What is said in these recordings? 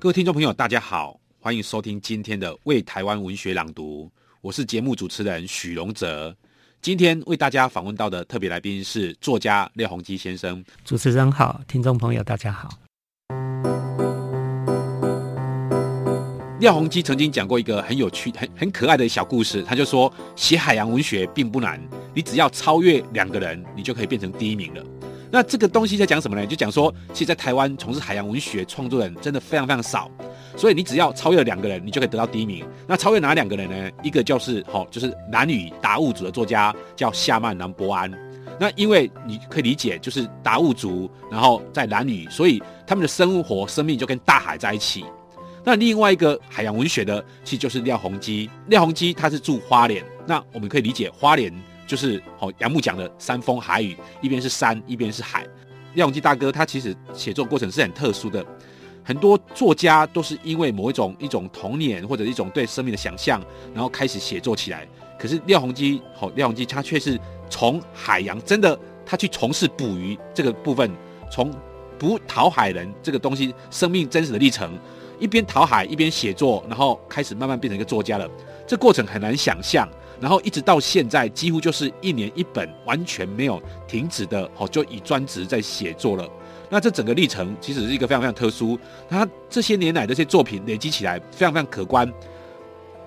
各位听众朋友，大家好，欢迎收听今天的《为台湾文学朗读》，我是节目主持人许荣哲。今天为大家访问到的特别来宾是作家廖鸿基先生。主持人好，听众朋友大家好。廖鸿基曾经讲过一个很有趣、很很可爱的小故事。他就说，写海洋文学并不难，你只要超越两个人，你就可以变成第一名了。那这个东西在讲什么呢？就讲说，其实在台湾从事海洋文学创作人真的非常非常少，所以你只要超越了两个人，你就可以得到第一名。那超越哪两个人呢？一个就是好，就是南屿达悟族的作家叫夏曼南博安。那因为你可以理解，就是达悟族，然后在南屿，所以他们的生活生命就跟大海在一起。那另外一个海洋文学的，其实就是廖鸿基。廖鸿基他是住花莲，那我们可以理解花莲就是好杨牧讲的山风海雨，一边是山，一边是海。廖鸿基大哥他其实写作过程是很特殊的，很多作家都是因为某一种一种童年或者一种对生命的想象，然后开始写作起来。可是廖鸿基好，廖鸿基他却是从海洋真的他去从事捕鱼这个部分，从捕讨海人这个东西生命真实的历程。一边讨海一边写作，然后开始慢慢变成一个作家了。这过程很难想象，然后一直到现在，几乎就是一年一本，完全没有停止的，哦，就以专职在写作了。那这整个历程其实是一个非常非常特殊。他这些年来的这些作品累积起来非常非常可观，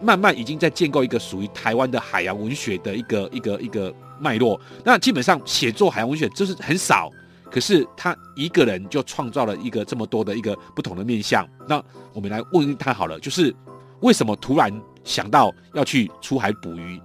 慢慢已经在建构一个属于台湾的海洋文学的一个一个一个脉络。那基本上写作海洋文学就是很少。可是他一个人就创造了一个这么多的一个不同的面相。那我们来问问他好了，就是为什么突然想到要去出海捕鱼？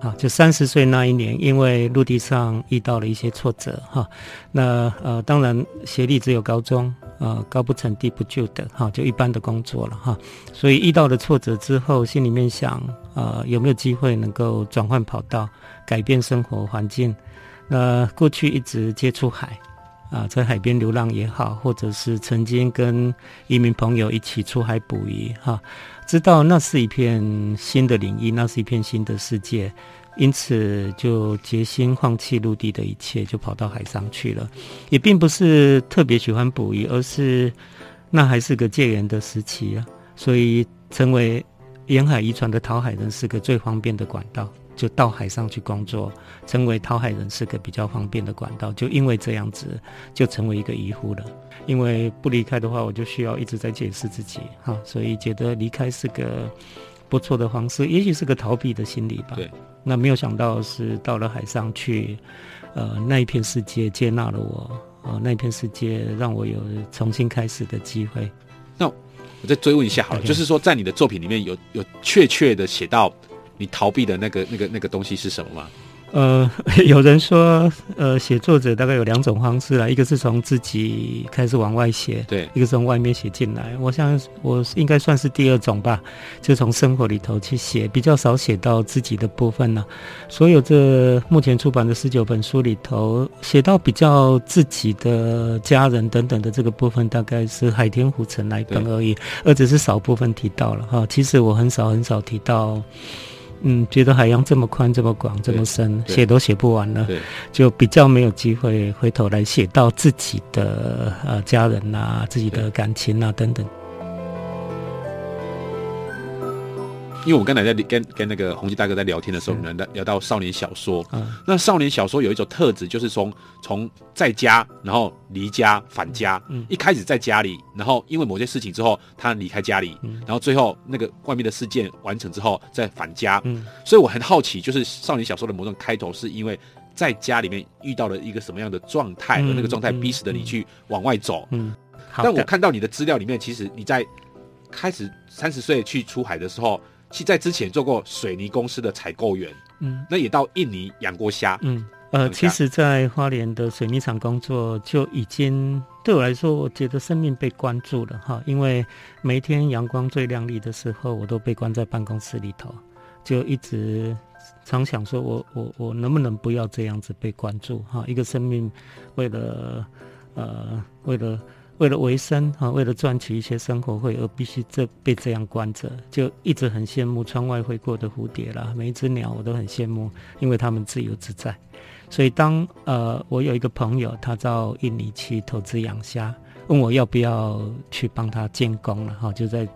好，就三十岁那一年，因为陆地上遇到了一些挫折，哈，那呃，当然学历只有高中。呃，高不成低不就的，哈，就一般的工作了，哈。所以遇到了挫折之后，心里面想，呃，有没有机会能够转换跑道，改变生活环境？那过去一直接触海，啊、在海边流浪也好，或者是曾经跟一名朋友一起出海捕鱼，哈，知道那是一片新的领域，那是一片新的世界。因此，就决心放弃陆地的一切，就跑到海上去了。也并不是特别喜欢捕鱼，而是那还是个戒严的时期啊，所以成为沿海渔船的讨海人是个最方便的管道，就到海上去工作，成为讨海人是个比较方便的管道。就因为这样子，就成为一个渔夫了。因为不离开的话，我就需要一直在解释自己，哈，所以觉得离开是个不错的方式，也许是个逃避的心理吧。对。那没有想到是到了海上去，呃，那一片世界接纳了我，呃，那一片世界让我有重新开始的机会。那我再追问一下好了.就是说在你的作品里面有有确切的写到你逃避的那个那个那个东西是什么吗？呃，有人说，呃，写作者大概有两种方式啦，一个是从自己开始往外写，对，一个是从外面写进来。我想我应该算是第二种吧，就从生活里头去写，比较少写到自己的部分呢、啊。所有这目前出版的十九本书里头，写到比较自己的家人等等的这个部分，大概是《海天湖》城那一本而已，而只是少部分提到了哈。其实我很少很少提到。嗯，觉得海洋这么宽、这么广、这么深，写都写不完了，就比较没有机会回头来写到自己的呃家人啊、自己的感情啊等等。因为我刚才在跟跟那个鸿基大哥在聊天的时候，我们聊聊到少年小说。嗯，那少年小说有一种特质，就是从从在家，然后离家返家。嗯，一开始在家里，然后因为某些事情之后，他离开家里，然后最后那个外面的事件完成之后再返家。嗯，所以我很好奇，就是少年小说的某种开头，是因为在家里面遇到了一个什么样的状态，而那个状态逼使的你去往外走。嗯，但我看到你的资料里面，其实你在开始三十岁去出海的时候。其在之前做过水泥公司的采购员，嗯，那也到印尼养过虾，嗯，呃，其实，在花莲的水泥厂工作就已经对我来说，我觉得生命被关注了哈。因为每天阳光最亮丽的时候，我都被关在办公室里头，就一直常想说我我我能不能不要这样子被关注哈？一个生命为了呃为了。为了维生啊，为了赚取一些生活费，而必须这被这样关着，就一直很羡慕窗外飞过的蝴蝶啦，每一只鸟我都很羡慕，因为它们自由自在。所以当呃我有一个朋友，他到印尼去投资养虾，问我要不要去帮他监工了哈，就在。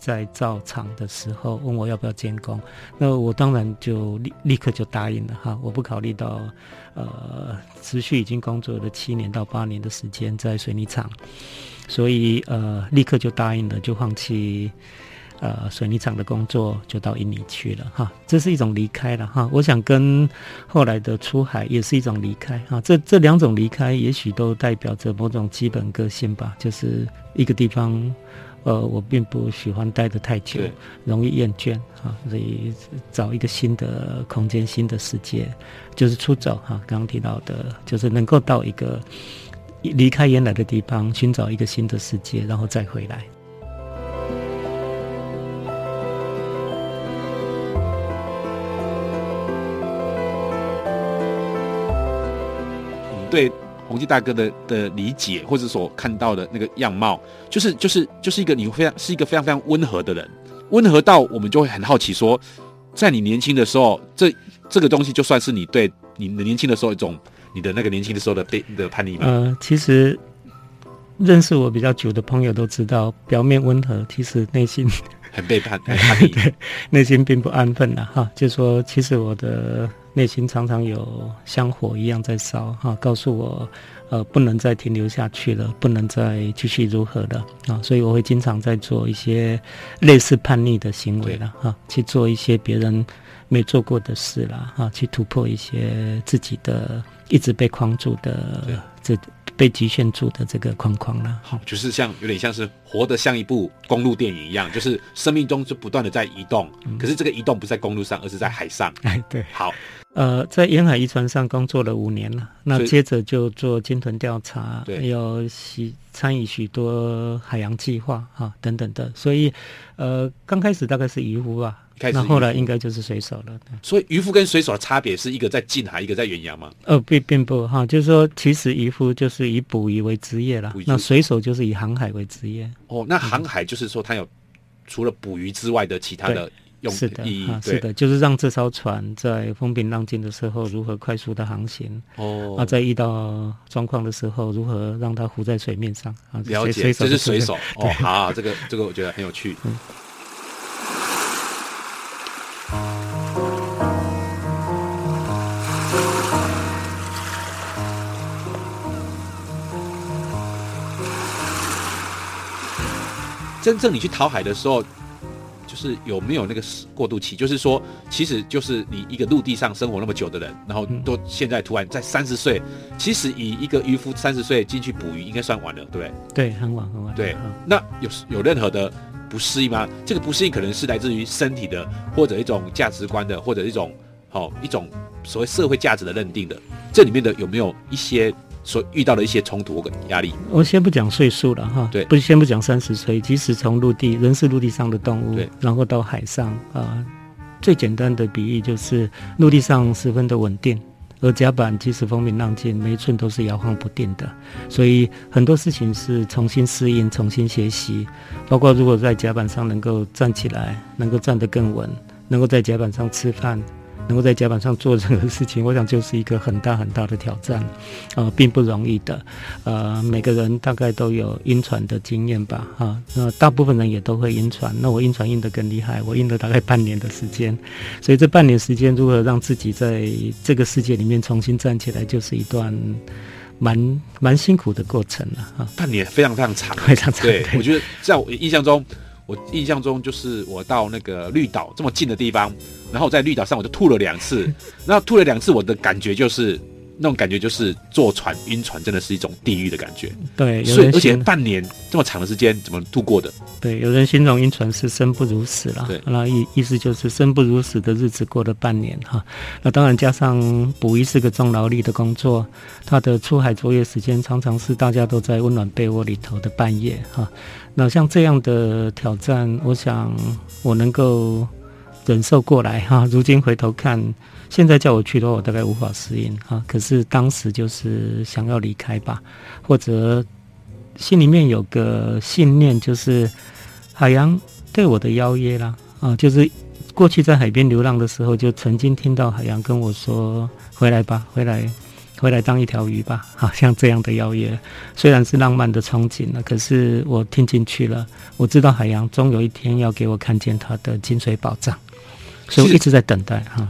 在造厂的时候问我要不要监工，那我当然就立立刻就答应了哈，我不考虑到，呃，持续已经工作了七年到八年的时间在水泥厂，所以呃立刻就答应了，就放弃呃水泥厂的工作，就到印尼去了哈，这是一种离开了哈，我想跟后来的出海也是一种离开哈，这这两种离开也许都代表着某种基本个性吧，就是一个地方。呃，我并不喜欢待得太久，容易厌倦啊，所以找一个新的空间、新的世界，就是出走哈。刚刚提到的，就是能够到一个离开原来的地方，寻找一个新的世界，然后再回来。嗯，对。宏基大哥的的理解，或者所看到的那个样貌，就是就是就是一个你非常是一个非常非常温和的人，温和到我们就会很好奇说，在你年轻的时候，这这个东西就算是你对你的年轻的时候一种你的那个年轻的时候的被的叛逆吗？呃，其实认识我比较久的朋友都知道，表面温和，其实内心很背叛，很叛逆，内心并不安分了哈。就说其实我的。内心常常有香火一样在烧，哈，告诉我，呃，不能再停留下去了，不能再继续如何了，啊，所以我会经常在做一些类似叛逆的行为了，哈，去做一些别人没做过的事了，哈，去突破一些自己的一直被框住的这。被局限住的这个框框了，好，就是像有点像是活得像一部公路电影一样，就是生命中就不断的在移动，嗯，可是这个移动不在公路上，而是在海上。哎，对，好，呃，在沿海渔船上工作了五年了，那接着就做鲸豚调查，还，有许参与许多海洋计划啊等等的，所以呃，刚开始大概是渔夫吧。那后来应该就是水手了。所以渔夫跟水手的差别是一个在近海，一个在远洋吗？呃，并并不哈，就是说，其实渔夫就是以捕鱼为职业了，那水手就是以航海为职业。哦，那航海就是说，他有除了捕鱼之外的其他的用是的意义，是的，就是让这艘船在风平浪静的时候如何快速的航行。哦，啊，在遇到状况的时候，如何让它浮在水面上？啊，了解，这是水手。哦，好，这个这个我觉得很有趣。嗯真正你去讨海的时候，就是有没有那个过渡期？就是说，其实就是你一个陆地上生活那么久的人，然后都现在突然在三十岁，其实以一个渔夫三十岁进去捕鱼，应该算晚了，对不对？对，很晚很晚。对，那有有任何的不适应吗？这个不适应可能是来自于身体的，或者一种价值观的，或者一种好、哦、一种所谓社会价值的认定的，这里面的有没有一些？所遇到的一些冲突跟压力，我先不讲岁数了哈，对，不先不讲三十岁，即使从陆地，人是陆地上的动物，对，然后到海上啊、呃，最简单的比喻就是陆地上十分的稳定，而甲板即使风平浪静，每一寸都是摇晃不定的，所以很多事情是重新适应、重新学习，包括如果在甲板上能够站起来，能够站得更稳，能够在甲板上吃饭。能够在甲板上做任何事情，我想就是一个很大很大的挑战，啊、呃，并不容易的。呃，每个人大概都有晕船的经验吧，啊，那大部分人也都会晕船。那我晕船晕得更厉害，我晕了大概半年的时间。所以这半年时间，如何让自己在这个世界里面重新站起来，就是一段蛮蛮辛苦的过程了。啊，半年非常非常长，非常长。对，我觉得在我印象中。我印象中就是我到那个绿岛这么近的地方，然后在绿岛上我就吐了两次，然后吐了两次，我的感觉就是那种感觉就是坐船晕船，真的是一种地狱的感觉。对，所以而且半年这么长的时间怎么度过的？对，有人形容晕船是生不如死了。对，那意意思就是生不如死的日子过了半年哈。那当然加上捕鱼是个重劳力的工作，他的出海作业时间常常是大家都在温暖被窝里头的半夜哈。那像这样的挑战，我想我能够忍受过来哈。如今回头看。现在叫我去的话，我大概无法适应啊。可是当时就是想要离开吧，或者心里面有个信念，就是海洋对我的邀约啦啊。就是过去在海边流浪的时候，就曾经听到海洋跟我说：“回来吧，回来，回来当一条鱼吧。”好像这样的邀约，虽然是浪漫的憧憬了，可是我听进去了。我知道海洋终有一天要给我看见它的金水宝藏，所以我一直在等待哈。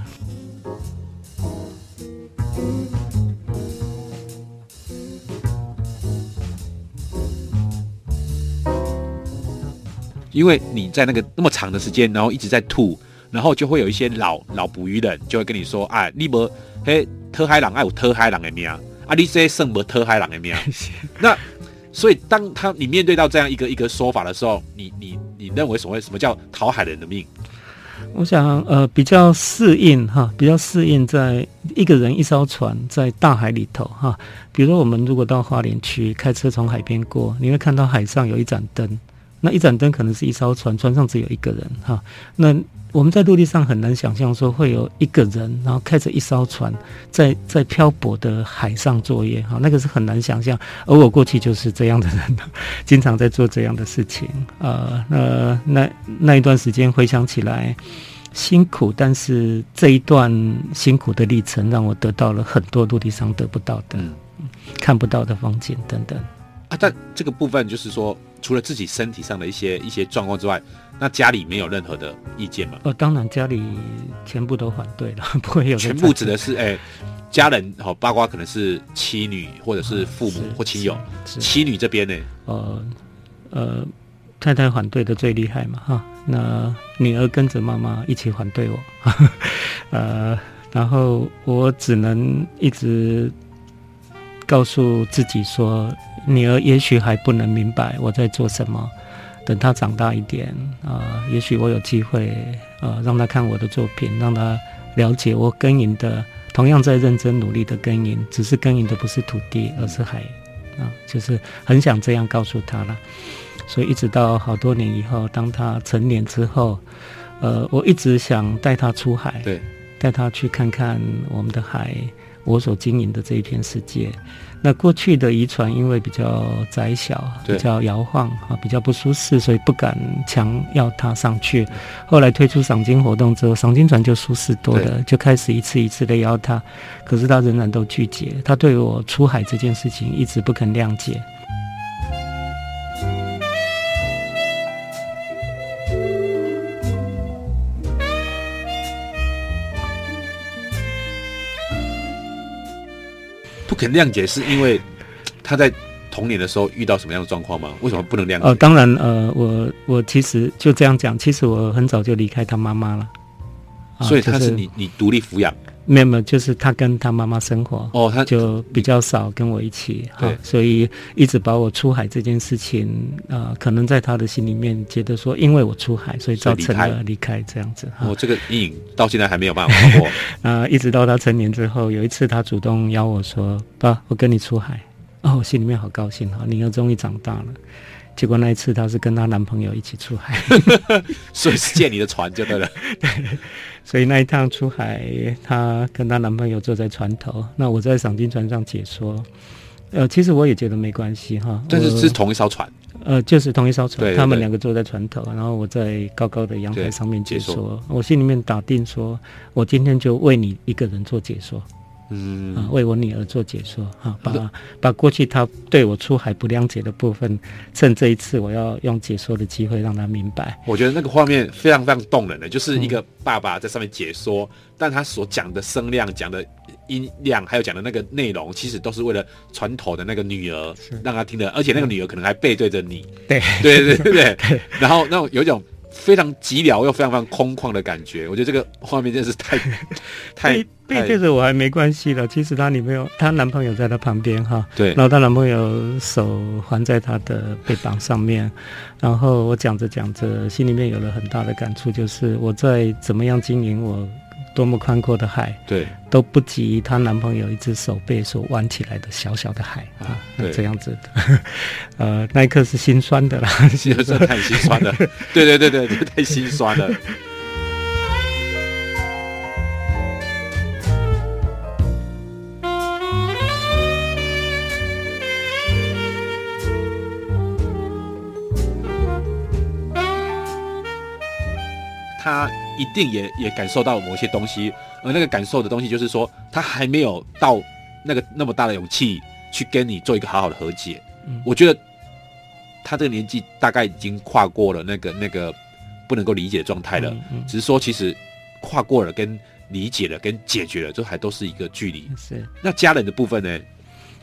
因为你在那个那么长的时间，然后一直在吐，然后就会有一些老老捕鱼人就会跟你说：“哎，你无嘿特海狼爱有特海狼的命，啊，你这些剩无特海狼的命。”那所以当他你面对到这样一个一个说法的时候，你你你认为所谓什么叫讨海人的命？我想呃比较适应哈，比较适应在一个人一艘船在大海里头哈。比如说我们如果到花莲区开车从海边过，你会看到海上有一盏灯。那一盏灯可能是一艘船，船上只有一个人哈。那我们在陆地上很难想象说会有一个人，然后开着一艘船在在漂泊的海上作业哈，那个是很难想象。而我过去就是这样的人，经常在做这样的事情啊。那那那一段时间回想起来辛苦，但是这一段辛苦的历程让我得到了很多陆地上得不到的、嗯、看不到的风景等等。啊，但这个部分就是说，除了自己身体上的一些一些状况之外，那家里没有任何的意见吗？呃，当然家里全部都反对了，不会有。全部指的是哎，家人好，包括可能是妻女或者是父母或亲友。妻女这边呢？呃呃，太太反对的最厉害嘛，哈。那女儿跟着妈妈一起反对我，哈 哈呃，然后我只能一直。告诉自己说，女儿也许还不能明白我在做什么，等他长大一点啊、呃，也许我有机会呃，让他看我的作品，让他了解我耕耘的，同样在认真努力的耕耘，只是耕耘的不是土地，而是海啊、呃，就是很想这样告诉他了。所以一直到好多年以后，当他成年之后，呃，我一直想带他出海，对，带他去看看我们的海。我所经营的这一片世界，那过去的渔船因为比较窄小，比较摇晃啊，比较不舒适，所以不敢强要它上去。后来推出赏金活动之后，赏金船就舒适多了，就开始一次一次的邀它，可是它仍然都拒绝。他对我出海这件事情一直不肯谅解。不肯谅解是因为他在童年的时候遇到什么样的状况吗？为什么不能谅解？呃，当然，呃，我我其实就这样讲，其实我很早就离开他妈妈了，所以他是你、就是、你独立抚养。没有没有，就是他跟他妈妈生活哦，他就比较少跟我一起哈，所以一直把我出海这件事情啊、呃，可能在他的心里面觉得说，因为我出海，所以造成了离开这样子。我、哦、这个阴影到现在还没有办法过 啊，一直到他成年之后，有一次他主动邀我说：“爸，我跟你出海。”哦，我心里面好高兴哈，你又终于长大了。结果那一次，她是跟她男朋友一起出海，所以是借你的船就对了。对，所以那一趟出海，她跟她男朋友坐在船头，那我在赏金船上解说。呃，其实我也觉得没关系哈。但是是同一艘船。呃，就是同一艘船，他们两个坐在船头，然后我在高高的阳台上面解说，解说。我心里面打定说，我今天就为你一个人做解说。嗯啊，为我女儿做解说啊，把把过去她对我出海不谅解的部分，趁这一次我要用解说的机会让她明白。我觉得那个画面非常非常动人的，就是一个爸爸在上面解说，嗯、但他所讲的声量、讲的音量，还有讲的那个内容，其实都是为了传头的那个女儿让她听的，而且那个女儿可能还背对着你。对对对对 对。然后那种有一种非常寂寥又非常非常空旷的感觉。我觉得这个画面真是太 太背对着我还没关系了。其实她女朋友，她男朋友在她旁边哈，对，然后她男朋友手环在她的背膀上面，然后我讲着讲着，心里面有了很大的感触，就是我在怎么样经营我。多么宽阔的海，对，都不及她男朋友一只手背所弯起来的小小的海啊，对这样子的，呃，那一刻是心酸的啦，心酸太心酸了，对对对对，太心酸了。他。一定也也感受到某些东西，而那个感受的东西就是说，他还没有到那个那么大的勇气去跟你做一个好好的和解。嗯，我觉得他这个年纪大概已经跨过了那个那个不能够理解的状态了。嗯嗯，只是说，其实跨过了、跟理解了、跟解决了，这还都是一个距离。是。那家人的部分呢？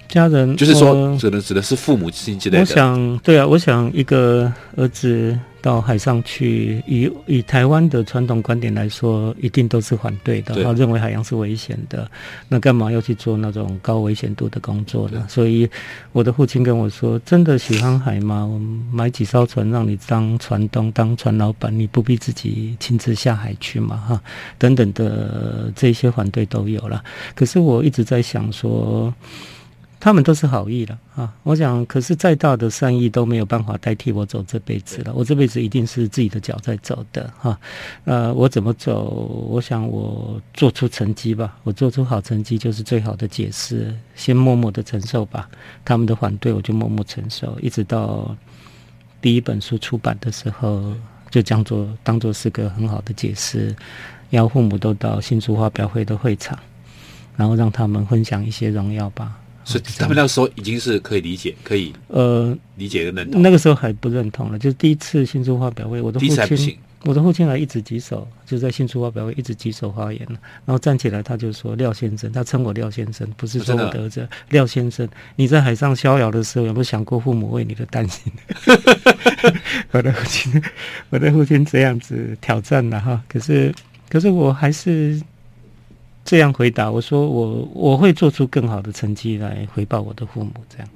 家人就是说，指的指的是父母亲之类的。我想，对啊，我想一个儿子到海上去，以以台湾的传统观点来说，一定都是反对的，他认为海洋是危险的。那干嘛要去做那种高危险度的工作呢？所以我的父亲跟我说：“真的喜欢海吗？我们买几艘船让你当船东、当船老板，你不必自己亲自下海去嘛？哈，等等的这些反对都有了。可是我一直在想说。”他们都是好意了啊！我想，可是再大的善意都没有办法代替我走这辈子了。我这辈子一定是自己的脚在走的哈。呃，我怎么走？我想我做出成绩吧。我做出好成绩就是最好的解释。先默默的承受吧，他们的反对我就默默承受，一直到第一本书出版的时候，就当做当做是个很好的解释。邀父母都到新书发表会的会场，然后让他们分享一些荣耀吧。所以他们那个时候已经是可以理解，可以呃理解的认同。那个时候还不认同了，就是第一次新书发表会，我的父亲，我的父亲还一直举手，就在新书发表会一直举手发言，然后站起来他就说：“廖先生，他称我廖先生，不是说我的儿子廖先生。你在海上逍遥的时候，有没有想过父母为你的担心？” 我的父亲，我的父亲这样子挑战了哈，可是可是我还是。这样回答我说，我我会做出更好的成绩来回报我的父母。这样，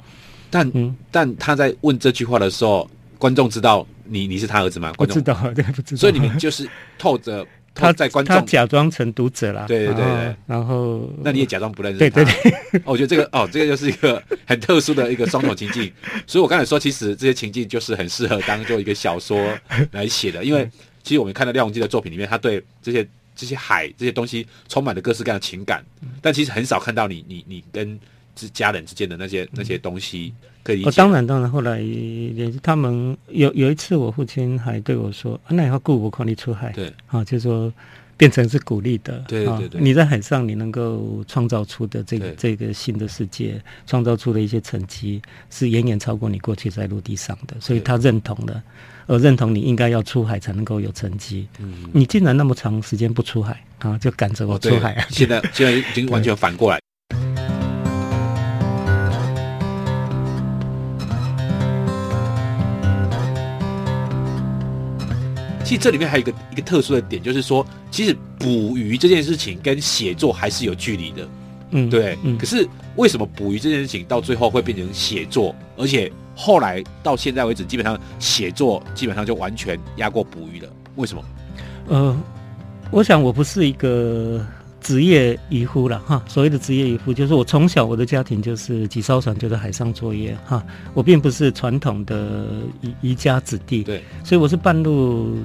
但嗯，但他在问这句话的时候，观众知道你你是他儿子吗？观众不知道，对，不知道。所以你们就是透着 他在观众，他假装成读者啦。对对对对。然后，那你也假装不认识他。对对对。我觉得这个哦，这个就是一个 很特殊的一个双重情境。所以我刚才说，其实这些情境就是很适合当做一个小说来写的，因为其实我们看到廖鸿基的作品里面，他对这些。这些海这些东西充满了各式各样的情感，但其实很少看到你你你跟之家人之间的那些那些东西可以。哦，当然当然，后来也他们有有一次，我父亲还对我说：“啊、那以后顾我考虑出海。”对，啊，就是说变成是鼓励的。对对对，你在海上你能够创造出的这个这个新的世界，创造出的一些成绩，是远远超过你过去在陆地上的，所以他认同了。而认同你应该要出海才能够有成绩。嗯，你竟然那么长时间不出海啊，就赶着我出海 啊！现在现在 已经完全反过来。其实这里面还有一个一个特殊的点，就是说，其实捕鱼这件事情跟写作还是有距离的。嗯，对。嗯，可是为什么捕鱼这件事情到最后会变成写作，而且？后来到现在为止，基本上写作基本上就完全压过捕鱼了。为什么？呃，我想我不是一个职业渔夫了哈。所谓的职业渔夫，就是我从小我的家庭就是几艘船就在海上作业哈。我并不是传统的渔渔家子弟，对，所以我是半路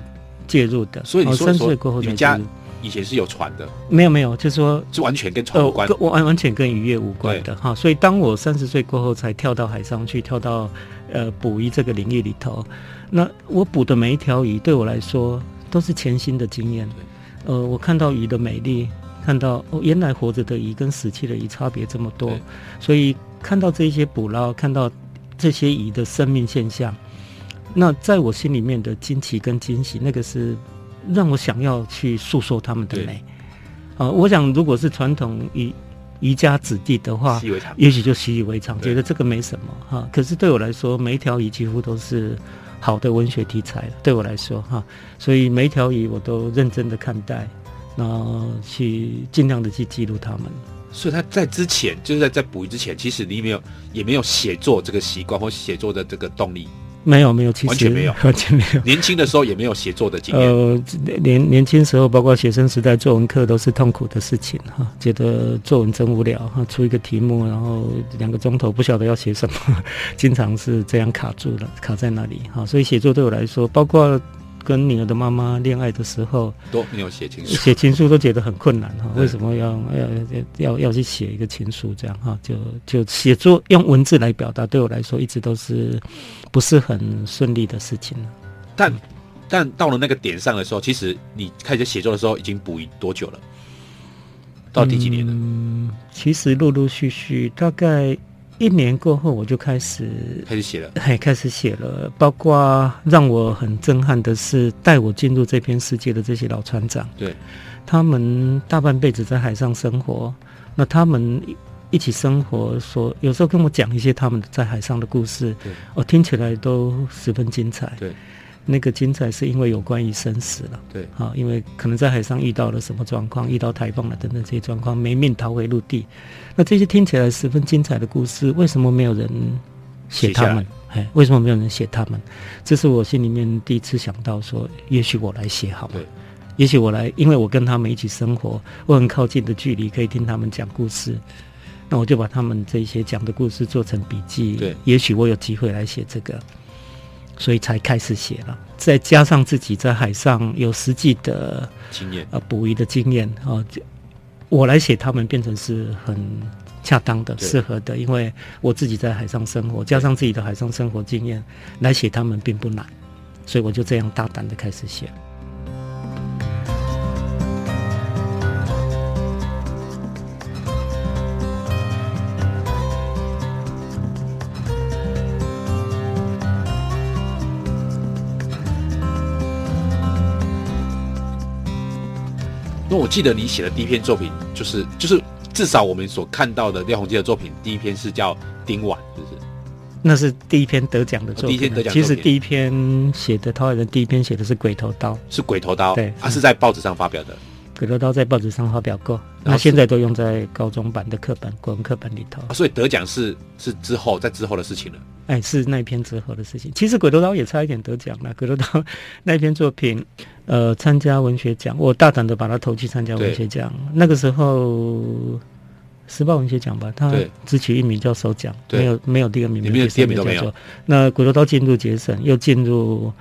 介入的。所以你说说，你们家以前是有船的？没有没有，就是说是完全跟船无关，完、呃、完全跟渔业无关的哈。所以当我三十岁过后才跳到海上去，跳到呃捕鱼这个领域里头，那我捕的每一条鱼对我来说都是全新的经验。呃，我看到鱼的美丽，看到哦，原来活着的鱼跟死去的鱼差别这么多，所以看到这些捕捞，看到这些鱼的生命现象，那在我心里面的惊奇跟惊喜，那个是。让我想要去诉说他们的美，啊，我想如果是传统渔渔家子弟的话，也许就习以为常，觉得这个没什么哈。可是对我来说，每一条鱼几乎都是好的文学题材，对我来说哈，所以每一条鱼我都认真的看待，然后去尽量的去记录它们。所以他在之前，就是在在捕鱼之前，其实你没有也没有写作这个习惯或写作的这个动力。没有没有，其实完全没有，完全没有。年轻的时候也没有写作的经验。呃，年年轻时候，包括学生时代，作文课都是痛苦的事情哈，觉得作文真无聊哈，出一个题目，然后两个钟头不晓得要写什么，经常是这样卡住了，卡在那里哈。所以写作对我来说，包括。跟女儿的妈妈恋爱的时候都没有写情书，写情书都觉得很困难哈。为什么要要要要去写一个情书这样哈？就就写作用文字来表达，对我来说一直都是不是很顺利的事情。但但到了那个点上的时候，其实你开始写作的时候已经补多久了？到第几年了？嗯，其实陆陆续续大概。一年过后，我就开始开始写了，嘿，开始写了。包括让我很震撼的是，带我进入这片世界的这些老船长，对，他们大半辈子在海上生活，那他们一起生活，说有时候跟我讲一些他们在海上的故事，对，我听起来都十分精彩，对。那个精彩是因为有关于生死了，对，啊，因为可能在海上遇到了什么状况，遇到台风了等等这些状况，没命逃回陆地。那这些听起来十分精彩的故事，为什么没有人写他们？哎，为什么没有人写他们？这是我心里面第一次想到说，也许我来写好了。对，也许我来，因为我跟他们一起生活，我很靠近的距离可以听他们讲故事，那我就把他们这些讲的故事做成笔记。对，也许我有机会来写这个。所以才开始写了，再加上自己在海上有实际的经验，呃，捕鱼的经验啊，我来写他们变成是很恰当的、适合的，因为我自己在海上生活，加上自己的海上生活经验来写他们并不难，所以我就这样大胆的开始写。我记得你写的第一篇作品，就是就是至少我们所看到的廖鸿基的作品，第一篇是叫《丁晚》，是不是？那是第一篇得奖的作品。哦、第一篇得奖。其实第一篇写的《陶海人》，第一篇写的是《鬼头刀》，是《鬼头刀》。对，啊，是在报纸上发表的。鬼头刀在报纸上发表过，那现在都用在高中版的课本、国文课本里头。啊，所以得奖是是之后在之后的事情了。哎，是那一篇之后的事情。其实鬼头刀也差一点得奖了。鬼头刀 那一篇作品，呃，参加文学奖，我大胆的把它投去参加文学奖。那个时候，时报文学奖吧，他只取一名叫首奖，没有没有第二名，没有第二名都没有。那鬼头刀进入决审，又进入。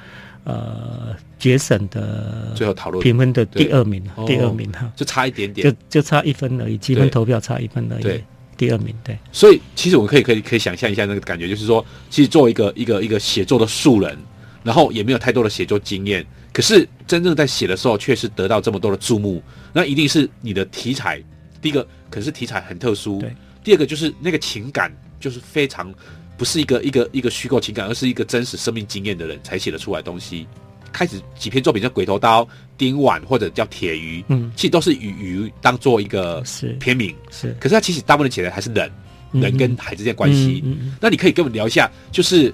呃，决审的最后讨论评分的第二名，第二名哈，就差一点点，就就差一分而已，积分投票差一分而已。对，第二名，对。所以其实我们可以可以可以想象一下那个感觉，就是说，其实作为一个一个一个写作的素人，然后也没有太多的写作经验，可是真正在写的时候，确实得到这么多的注目，那一定是你的题材，第一个可是题材很特殊，对。第二个就是那个情感，就是非常。不是一个一个一个虚构情感，而是一个真实生命经验的人才写得出来的东西。开始几篇作品叫《鬼头刀》、《丁碗》或者叫《铁鱼》，嗯，其实都是以鱼当做一个片名，是。可是它其实大部分写的还是人，人跟海之间关系。那你可以跟我们聊一下，就是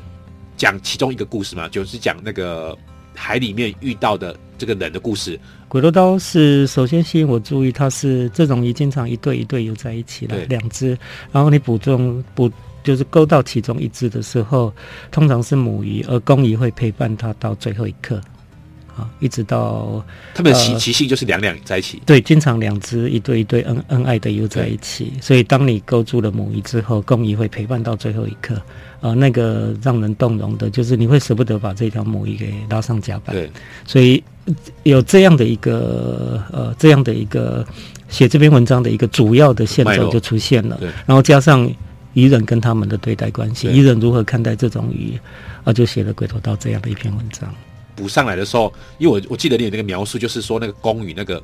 讲其中一个故事嘛，就是讲那个海里面遇到的这个人的故事。鬼头刀是首先吸引我注意，它是这种鱼经常一对一对游在一起的两只，然后你捕中捕。就是勾到其中一只的时候，通常是母鱼，而公鱼会陪伴它到最后一刻，啊，一直到它们的习习性就是两两在一起。对，经常两只一对一对恩恩爱的游在一起。所以当你勾住了母鱼之后，公鱼会陪伴到最后一刻，啊，那个让人动容的，就是你会舍不得把这条母鱼给拉上甲板。对，所以有这样的一个呃，这样的一个写这篇文章的一个主要的线索就出现了。然后加上。渔人跟他们的对待关系，渔人如何看待这种鱼，啊，就写了《鬼头刀》这样的一篇文章。补上来的时候，因为我我记得你有那个描述，就是说那个公鱼那个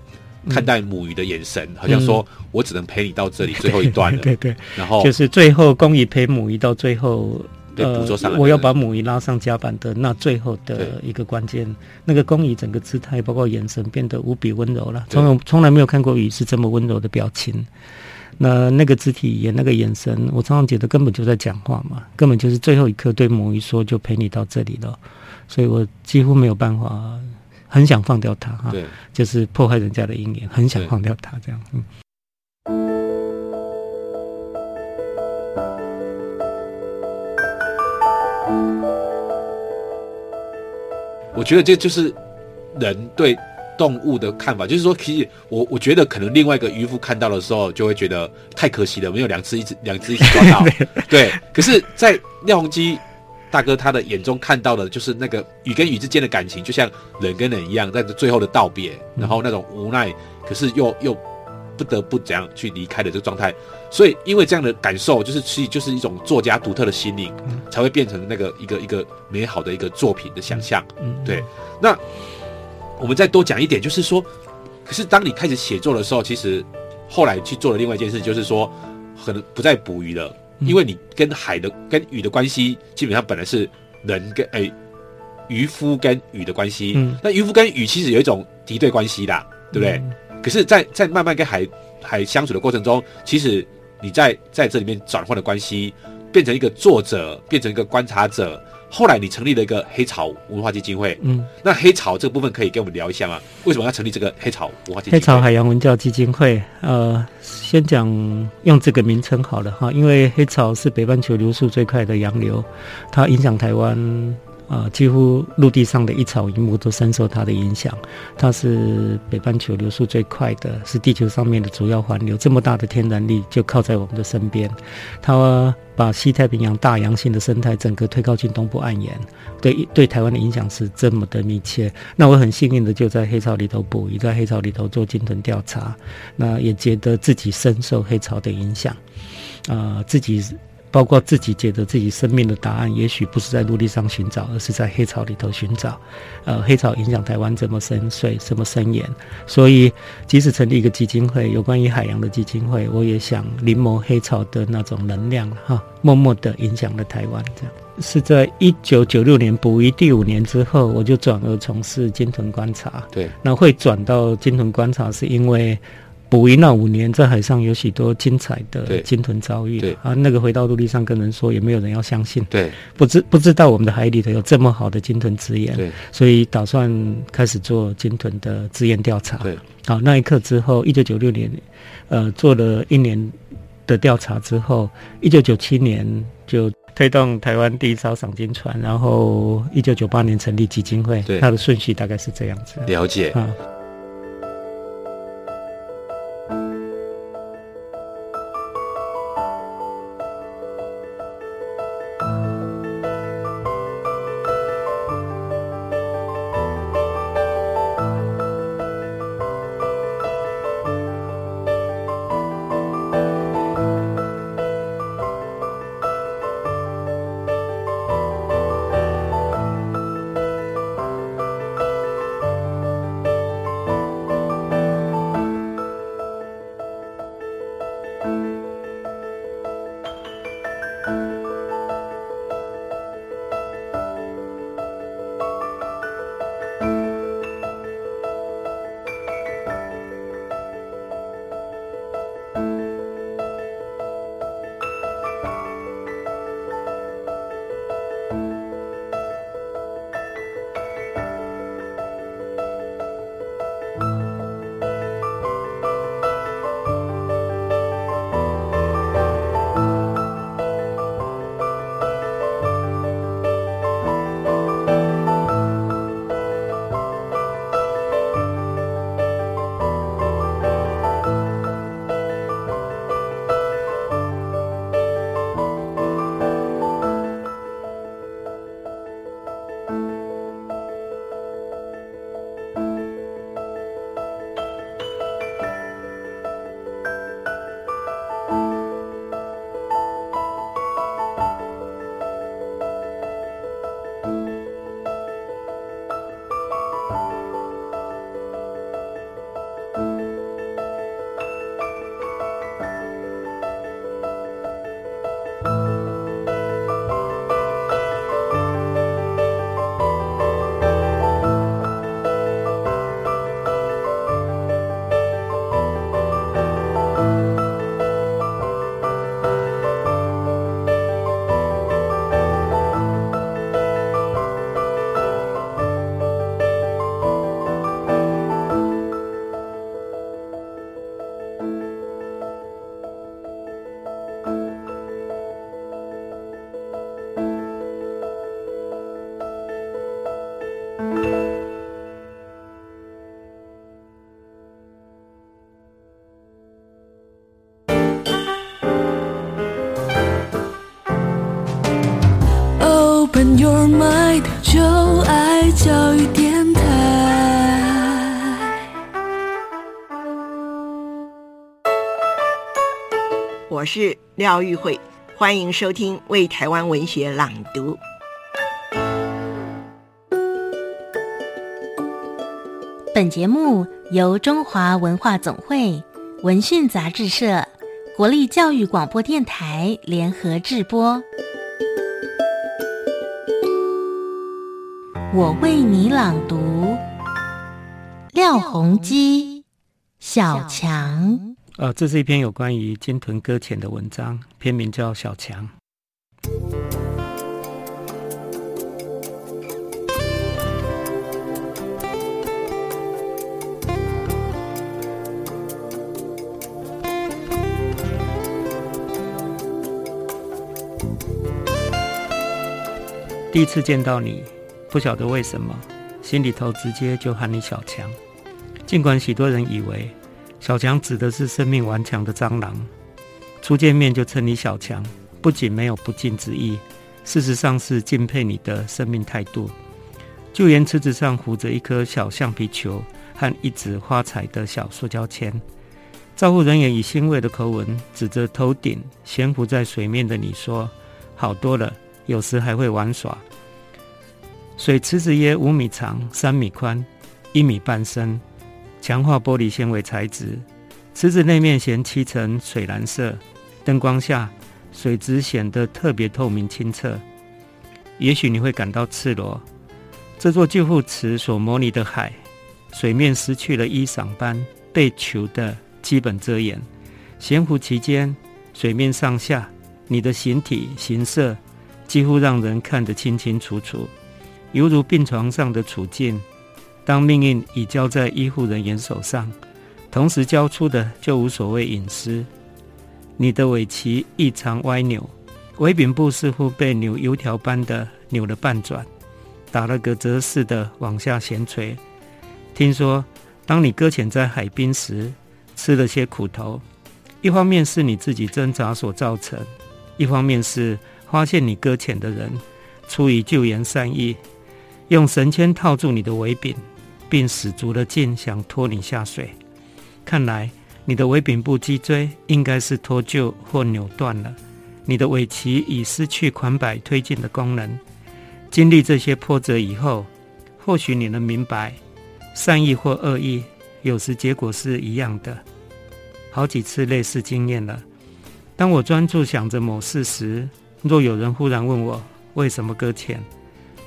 看待母鱼的眼神，嗯、好像说我只能陪你到这里最后一段了。对，对对，然后就是最后公鱼陪母鱼到最后，对捕捉上来，我要把母鱼拉上甲板的那最后的一个关键，那个公鱼整个姿态包括眼神变得无比温柔了，从从来没有看过鱼是这么温柔的表情。那那个肢体语言、那个眼神，我常常觉得根本就在讲话嘛，根本就是最后一刻对某一说，就陪你到这里了。所以我几乎没有办法，很想放掉他哈，对，就是破坏人家的姻缘，很想放掉他这样。嗯。我觉得这就是人对动物的看法，就是说，其实我我觉得可能另外一个渔夫看到的时候，就会觉得太可惜了，没有两只一只两只一起抓到。对，可是，在廖鸿基大哥他的眼中看到的，就是那个鱼跟鱼之间的感情，就像人跟人一样，在最后的道别，然后那种无奈，可是又又不得不怎样去离开的这个状态。所以，因为这样的感受，就是其实就是一种作家独特的心灵，才会变成那个一个一个美好的一个作品的想象。嗯对。那我们再多讲一点，就是说，可是当你开始写作的时候，其实后来去做了另外一件事，就是说，可能不再捕鱼了，因为你跟海的跟鱼的关系，基本上本来是人跟诶渔夫跟鱼的关系。那渔夫跟鱼其实有一种敌对关系的，对不对？可是，在在慢慢跟海海相处的过程中，其实。你在在这里面转换的关系，变成一个作者，变成一个观察者。后来你成立了一个黑潮文化基金会。嗯，那黑潮这个部分可以跟我们聊一下吗？为什么要成立这个黑潮文化基金会？黑潮海洋文教基金会。呃，先讲用这个名称好了哈，因为黑潮是北半球流速最快的洋流，它影响台湾。啊、呃，几乎陆地上的一草一木都深受它的影响。它是北半球流速最快的，是地球上面的主要环流。这么大的天然力就靠在我们的身边，它把西太平洋大洋性的生态整个推靠近东部岸沿，对对台湾的影响是这么的密切。那我很幸运的就在黑潮里头捕鱼，在黑潮里头做鲸豚调查，那也觉得自己深受黑潮的影响，啊、自己。包括自己觉得自己生命的答案，也许不是在陆地上寻找，而是在黑潮里头寻找。呃，黑潮影响台湾这么深邃，这么深远，所以即使成立一个基金会，有关于海洋的基金会，我也想临摹黑潮的那种能量，哈，默默的影响了台湾。这样是在一九九六年捕鱼第五年之后，我就转而从事鲸豚观察。对，那会转到鲸豚观察，是因为。捕鱼那五年，在海上有许多精彩的鲸豚遭遇。对啊，那个回到陆地上跟人说，也没有人要相信。对，不知不知道我们的海里头有这么好的鲸豚资源。对，所以打算开始做鲸豚的资源调查。对，好，那一刻之后，一九九六年，呃，做了一年的调查之后，一九九七年就推动台湾第一艘赏金船，然后一九九八年成立基金会。对，它的顺序大概是这样子。了解啊。Open your mind，就爱教育电台。我是廖玉慧，欢迎收听《为台湾文学朗读》。本节目由中华文化总会、文讯杂志社、国立教育广播电台联合制播。我为你朗读，廖鸿基、小强。呃，这是一篇有关于鲸豚搁浅的文章，篇名叫《小强》。第一次见到你，不晓得为什么，心里头直接就喊你小强。尽管许多人以为小强指的是生命顽强的蟑螂，初见面就称你小强，不仅没有不敬之意，事实上是敬佩你的生命态度。就连池子上浮着一颗小橡皮球和一纸花彩的小塑胶签，照护人员以欣慰的口吻指着头顶悬浮在水面的你说：“好多了。”有时还会玩耍。水池子约五米长、三米宽、一米半深，强化玻璃纤维材质。池子内面悬漆成水蓝色，灯光下水质显得特别透明清澈。也许你会感到赤裸，这座救护池所模拟的海，水面失去了衣裳般被球的基本遮掩。悬浮期间，水面上下，你的形体形色。几乎让人看得清清楚楚，犹如病床上的处境。当命运已交在医护人员手上，同时交出的就无所谓隐私。你的尾鳍异常歪扭，尾柄部似乎被扭油条般的扭了半转，打了个折似的往下悬垂。听说，当你搁浅在海滨时，吃了些苦头，一方面是你自己挣扎所造成，一方面是。发现你搁浅的人，出于救援善意，用绳圈套住你的尾柄，并使足了劲想拖你下水。看来你的尾柄部脊椎应该是脱臼或扭断了，你的尾鳍已失去款摆推进的功能。经历这些波折以后，或许你能明白，善意或恶意，有时结果是一样的。好几次类似经验了。当我专注想着某事时，若有人忽然问我为什么搁浅，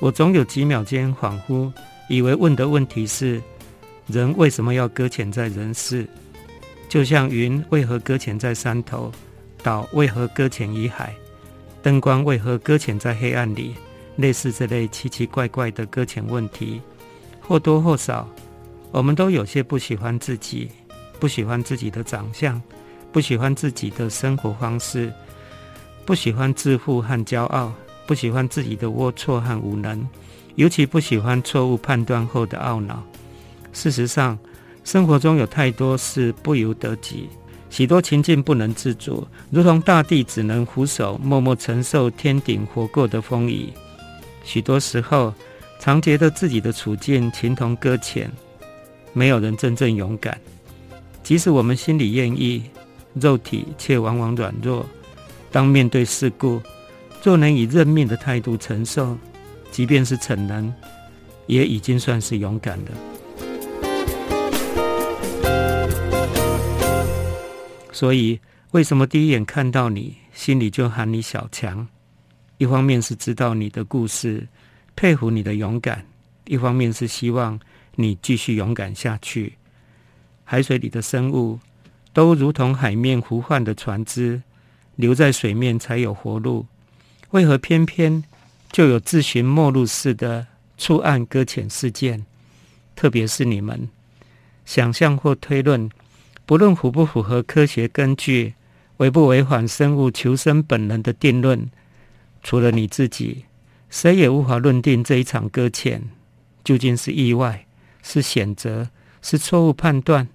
我总有几秒间恍惚，以为问的问题是人为什么要搁浅在人世，就像云为何搁浅在山头，岛为何搁浅于海，灯光为何搁浅在黑暗里，类似这类奇奇怪怪的搁浅问题，或多或少，我们都有些不喜欢自己，不喜欢自己的长相，不喜欢自己的生活方式。不喜欢自负和骄傲，不喜欢自己的龌龊和无能，尤其不喜欢错误判断后的懊恼。事实上，生活中有太多事不由得己，许多情境不能自主，如同大地只能俯首默默承受天顶活过的风雨。许多时候，常觉得自己的处境情同搁浅，没有人真正勇敢。即使我们心里愿意，肉体却往往软弱。当面对事故，若能以认命的态度承受，即便是逞能，也已经算是勇敢了。所以，为什么第一眼看到你，心里就喊你小强？一方面是知道你的故事，佩服你的勇敢；一方面是希望你继续勇敢下去。海水里的生物，都如同海面呼唤的船只。留在水面才有活路，为何偏偏就有自寻末路似的触岸搁浅事件？特别是你们想象或推论，不论符不符合科学根据，违不违反生物求生本能的定论，除了你自己，谁也无法论定这一场搁浅究竟是意外、是选择、是错误判断。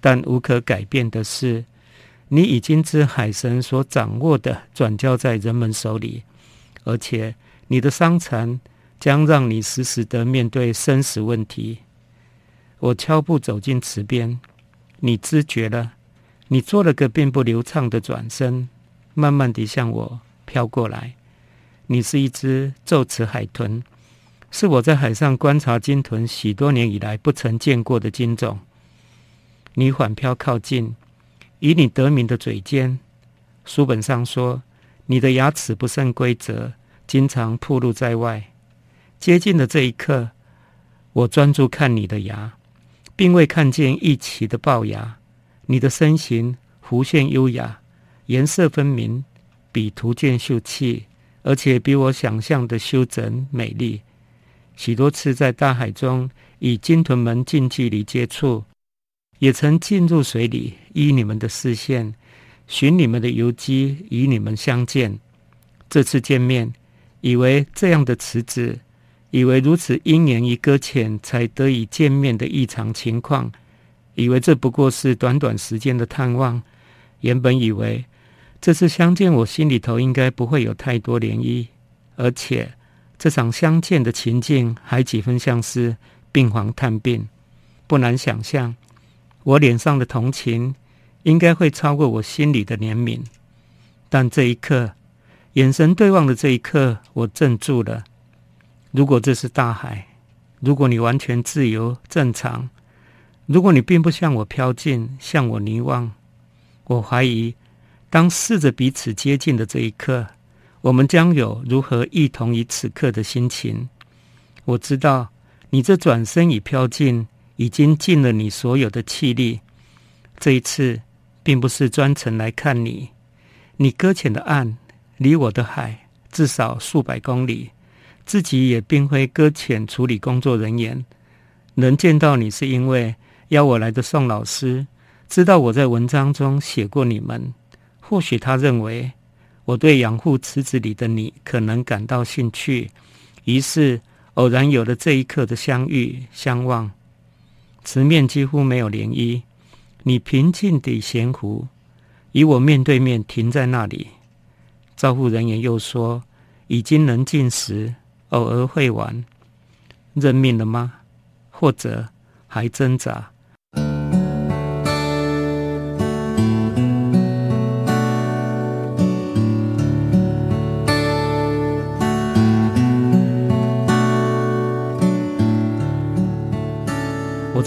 但无可改变的是。你已经知海神所掌握的转交在人们手里，而且你的伤残将让你时时的面对生死问题。我悄步走进池边，你知觉了，你做了个并不流畅的转身，慢慢地向我飘过来。你是一只皱齿海豚，是我在海上观察鲸豚许多年以来不曾见过的鲸种。你缓飘靠近，以你得名的嘴尖，书本上说你的牙齿不甚规则，经常暴露在外。接近的这一刻，我专注看你的牙，并未看见一起的龅牙。你的身形弧线优雅，颜色分明，比图见秀气，而且比我想象的修整美丽。许多次在大海中与鲸豚们近距离接触，也曾进入水里依你们的视线，寻你们的游迹，与你们相见。这次见面，以为这样的池子，以为如此因缘与搁浅才得以见面的异常情况，以为这不过是短短时间的探望。原本以为这次相见，我心里头应该不会有太多涟漪，而且这场相见的情境还几分像是病房探病。不难想象，我脸上的同情应该会超过我心里的怜悯。但这一刻，眼神对望的这一刻，我镇住了。如果这是大海，如果你完全自由正常，如果你并不向我飘近，向我凝望，我怀疑，当试着彼此接近的这一刻，我们将有如何异同于此刻的心情。我知道，你这转身已飘近，已经尽了你所有的气力。这一次，并不是专程来看你。你搁浅的岸，离我的海至少数百公里，自己也并非搁浅处理工作人员。能见到你，是因为邀我来的宋老师知道我在文章中写过你们。或许他认为我对养护池子里的你可能感到兴趣，于是偶然有了这一刻的相遇相望。池面几乎没有涟漪，你平静地悬浮，与我面对面停在那里。照护人员又说，已经能进食，偶尔会玩。认命了吗？或者还挣扎？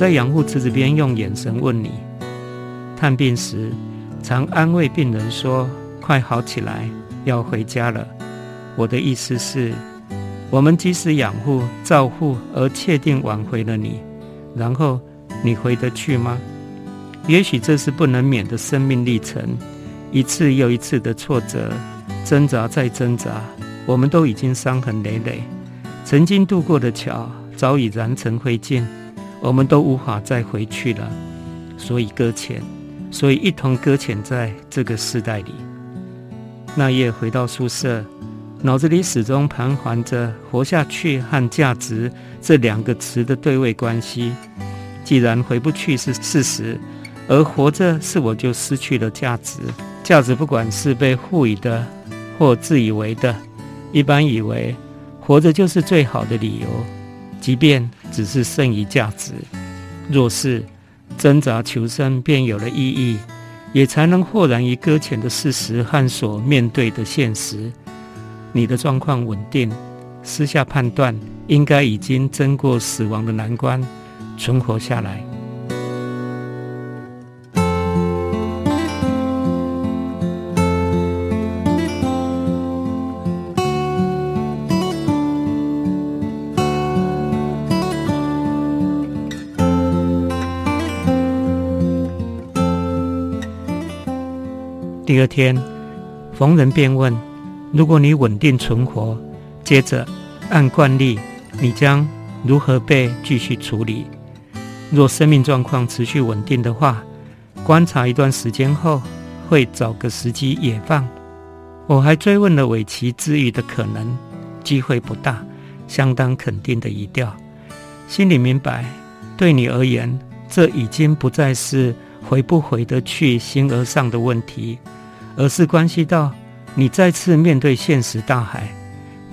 在养护池子边，用眼神问你。探病时，常安慰病人说：“快好起来，要回家了。”我的意思是，我们即使养护、照护而确定挽回了你，然后你回得去吗？也许这是不能免的生命历程，一次又一次的挫折，挣扎再挣扎，我们都已经伤痕累累，曾经渡过的桥早已燃成灰烬。我们都无法再回去了，所以搁浅，所以一同搁浅在这个世代里。那夜回到宿舍，脑子里始终盘桓着“活下去”和“价值”这两个词的对位关系。既然回不去是事实，而活着是我就失去了价值。价值不管是被赋予的或自以为的，一般以为活着就是最好的理由。即便只是剩余价值，若是挣扎求生便有了意义，也才能豁然于搁浅的事实和所面对的现实。你的状况稳定，私下判断应该已经争过死亡的难关，存活下来。第二天，逢人便问：“如果你稳定存活，接着按惯例，你将如何被继续处理？若生命状况持续稳定的话，观察一段时间后，会找个时机野放。”我还追问了尾期治愈的可能，机会不大，相当肯定的语调。心里明白，对你而言，这已经不再是回不回得去形而上的问题。而是关系到你再次面对现实大海，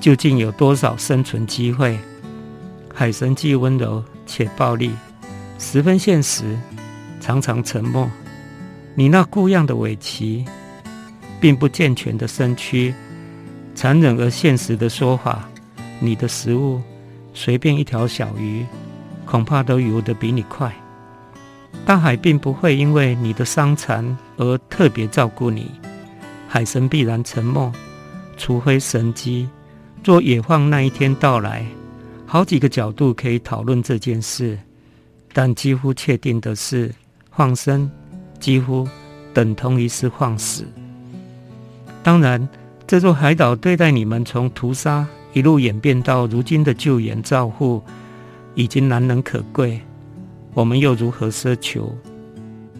究竟有多少生存机会？海神既温柔且暴力，十分现实，常常沉默。你那固样的尾鳍，并不健全的身躯，残忍而现实的说法，你的食物，随便一条小鱼，恐怕都游得比你快。大海并不会因为你的伤残而特别照顾你，海神必然沉默，除非神机。若野放那一天到来，好几个角度可以讨论这件事，但几乎确定的是，放生几乎等同于是放死。当然，这座海岛对待你们从屠杀一路演变到如今的救援照护，已经难能可贵。我们又如何奢求？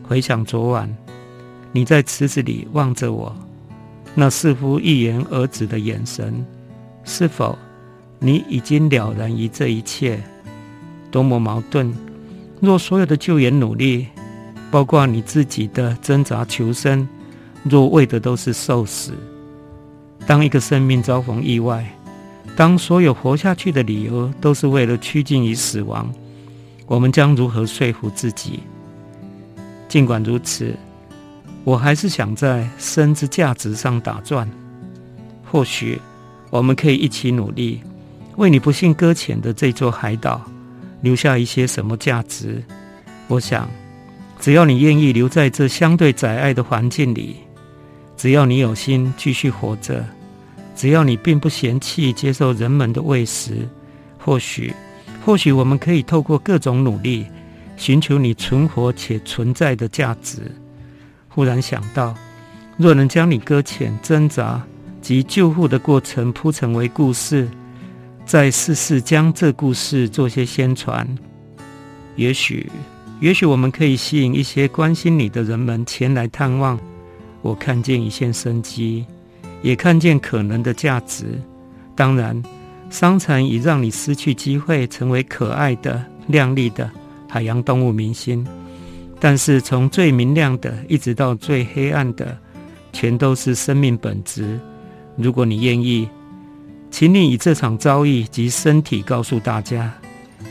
回想昨晚，你在池子里望着我，那似乎一言而止的眼神。是否你已经了然于这一切？多么矛盾！若所有的救援努力，包括你自己的挣扎求生，若为的都是受死，当一个生命遭逢意外，当所有活下去的理由都是为了趋近于死亡，我们将如何说服自己？尽管如此，我还是想在生之价值上打转。或许。我们可以一起努力，为你不幸搁浅的这座海岛留下一些什么价值？我想，只要你愿意留在这相对窄隘的环境里，只要你有心继续活着，只要你并不嫌弃接受人们的喂食，或许，或许我们可以透过各种努力，寻求你存活且存在的价值。忽然想到，若能将你搁浅挣扎。及救护的过程铺成为故事，再试试将这故事做些宣传。也许，也许我们可以吸引一些关心你的人们前来探望。我看见一线生机，也看见可能的价值。当然，伤残已让你失去机会成为可爱的、亮丽的海洋动物明星。但是，从最明亮的一直到最黑暗的，全都是生命本质。如果你愿意，请你以这场遭遇及身体告诉大家，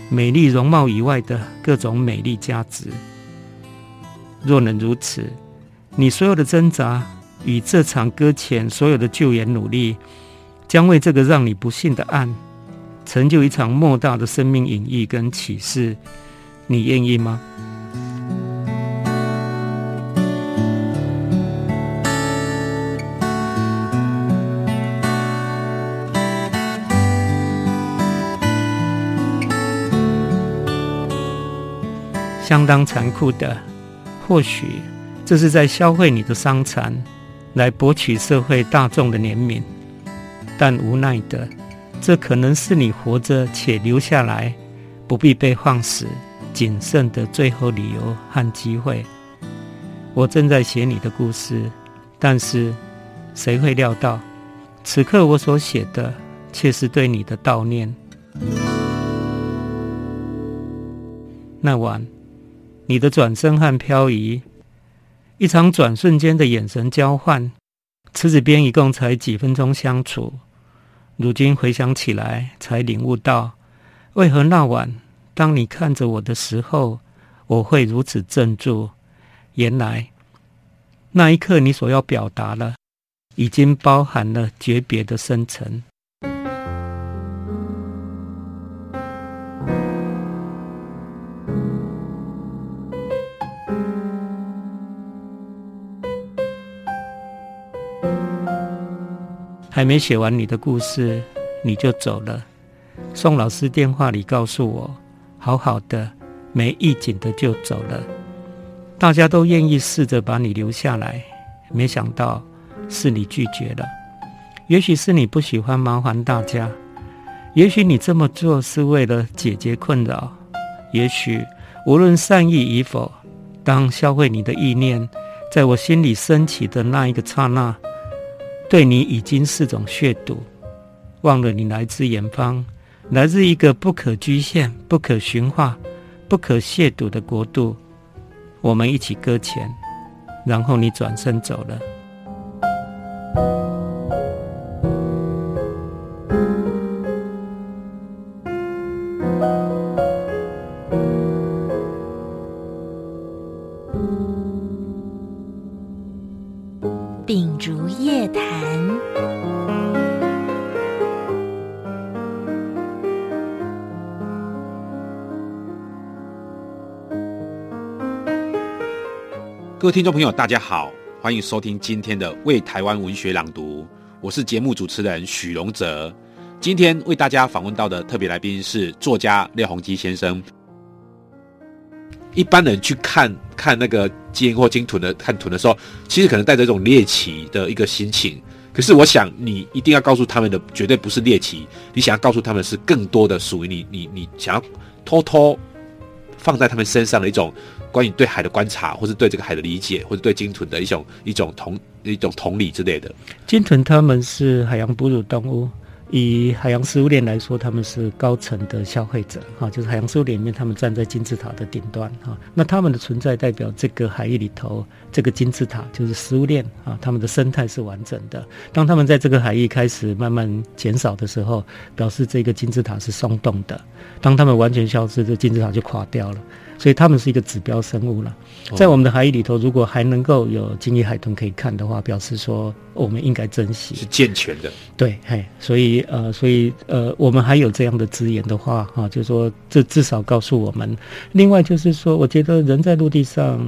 美丽容貌以外的各种美丽价值。若能如此，你所有的挣扎与这场搁浅所有的救援努力，将为这个让你不幸的案，成就一场莫大的生命隐喻跟启示。你愿意吗？相当残酷的，或许这是在消费你的伤残，来博取社会大众的怜悯。但无奈的，这可能是你活着且留下来，不必被放死，仅剩的最后理由和机会。我正在写你的故事，但是谁会料到，此刻我所写的却是对你的悼念。那晚。你的转身和漂移，一场转瞬间的眼神交换，池子边一共才几分钟相处，如今回想起来，才领悟到，为何那晚当你看着我的时候，我会如此镇住。原来那一刻你所要表达的，已经包含了诀别的深沉。还没写完你的故事，你就走了。宋老师电话里告诉我，好好的，没意境的就走了。大家都愿意试着把你留下来，没想到是你拒绝了。也许是你不喜欢麻烦大家，也许你这么做是为了解决困扰。也许无论善意与否，当消费你的意念在我心里升起的那一个刹那。对你已经是种亵渎，忘了你来自远方，来自一个不可局限、不可驯化、不可亵渎的国度。我们一起搁浅，然后你转身走了。各位听众朋友，大家好，欢迎收听今天的《为台湾文学朗读》，我是节目主持人许荣哲。今天为大家访问到的特别来宾是作家廖鸿基先生。一般人去看看那个金或金豚的看豚的时候，其实可能带着一种猎奇的一个心情。可是我想，你一定要告诉他们的，绝对不是猎奇。你想要告诉他们是更多的属于你，你你想要偷偷放在他们身上的一种关于对海的观察，或是对这个海的理解，或者对鲸豚的一种一种同一种同理之类的。鲸豚他们是海洋哺乳动物。以海洋食物链来说，他们是高层的消费者，哈，就是海洋食物链里面，他们站在金字塔的顶端，哈。那他们的存在代表这个海域里头，这个金字塔就是食物链啊，他们的生态是完整的。当他们在这个海域开始慢慢减少的时候，表示这个金字塔是松动的。当他们完全消失，这金字塔就垮掉了。所以它们是一个指标生物了，在我们的海域里头，如果还能够有金鱼海豚可以看的话，表示说我们应该珍惜，是健全的。对，嘿，所以呃，所以呃，我们还有这样的资源的话，哈，就是说这至少告诉我们。另外就是说，我觉得人在陆地上。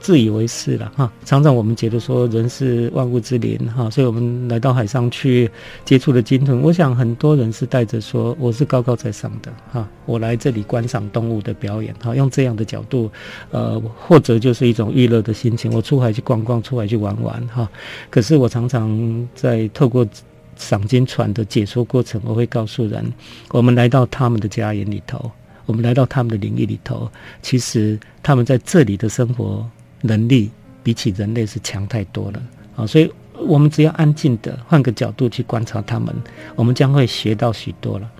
自以为是了哈，常常我们觉得说人是万物之灵哈，所以我们来到海上去接触了鲸豚。我想很多人是带着说我是高高在上的哈，我来这里观赏动物的表演哈，用这样的角度，呃，或者就是一种娱乐的心情，我出海去逛逛，出海去玩玩哈。可是我常常在透过赏鲸船的解说过程，我会告诉人，我们来到他们的家园里头，我们来到他们的领域里头，其实他们在这里的生活。能力比起人类是强太多了啊！所以，我们只要安静的换个角度去观察他们，我们将会学到许多了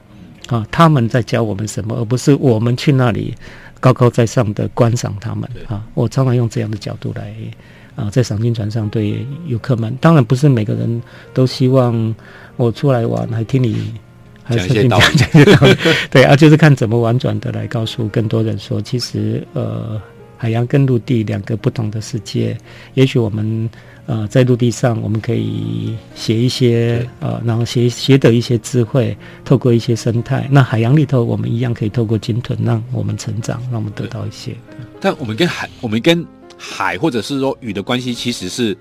啊！他们在教我们什么，而不是我们去那里高高在上的观赏他们啊！我常常用这样的角度来啊，在赏金船上对游客们，当然不是每个人都希望我出来玩，还听你还是听讲这些道理，对啊，就是看怎么婉转的来告诉更多人说，其实呃。海洋跟陆地两个不同的世界，也许我们呃在陆地上我们可以写一些呃，然后写写得一些智慧，透过一些生态。那海洋里头我们一样可以透过鲸豚让我们成长，让我们得到一些。但我们跟海，我们跟海或者是说雨的关系其实是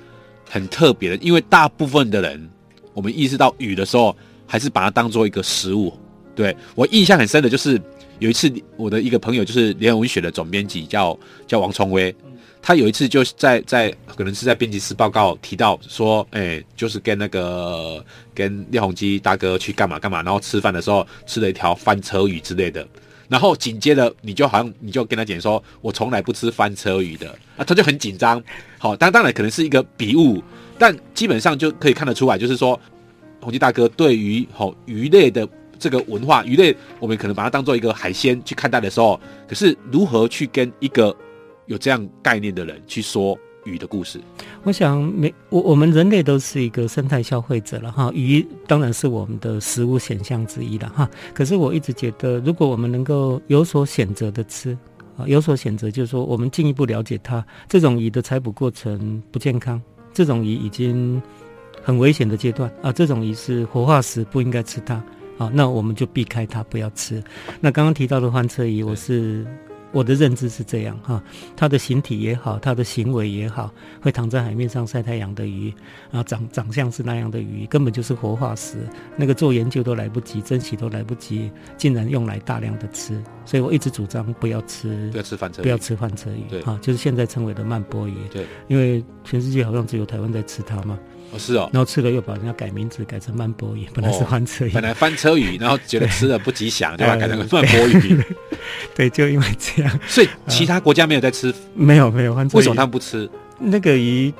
很特别的，因为大部分的人，我们意识到雨的时候，还是把它当做一个食物。对，我印象很深的就是。有一次，我的一个朋友就是联合文学的总编辑，叫叫王崇威，他有一次就在在可能是在编辑室报告提到说，哎、就是跟那个跟廖鸿基大哥去干嘛干嘛，然后吃饭的时候吃了一条翻车鱼之类的，然后紧接着你就好像你就跟他讲说，我从来不吃翻车鱼的，啊，他就很紧张。好，但当然可能是一个比喻，但基本上就可以看得出来，就是说鸿基大哥对于好鱼类的。这个文化鱼类，我们可能把它当做一个海鲜去看待的时候，可是如何去跟一个有这样概念的人去说鱼的故事？我想，每我我们人类都是一个生态消费者了哈，鱼当然是我们的食物选项之一了哈。可是我一直觉得，如果我们能够有所选择的吃啊，有所选择，就是说我们进一步了解它，这种鱼的采捕过程不健康，这种鱼已经很危险的阶段啊，这种鱼是活化石，不应该吃它。好，那我们就避开它，不要吃。那刚刚提到的翻车鱼，我是我的认知是这样哈，它的形体也好，它的行为也好，会躺在海面上晒太阳的鱼，然后长长相是那样的鱼，根本就是活化石，那个做研究都来不及，珍惜都来不及，竟然用来大量的吃，所以我一直主张不要吃，不要吃翻车鱼，不要吃翻车鱼，对，哈，就是现在称为的慢波鱼，对，因为全世界好像只有台湾在吃它嘛。哦，是哦，然后吃了又把人家改名字，改成曼波鱼，本来是翻车鱼，哦，本来翻车鱼，然后觉得吃了不吉祥，就把它改成慢波鱼。对，就因为这样，所以其他国家没有在吃，没有没有翻车鱼，为什么他们不吃？那个鱼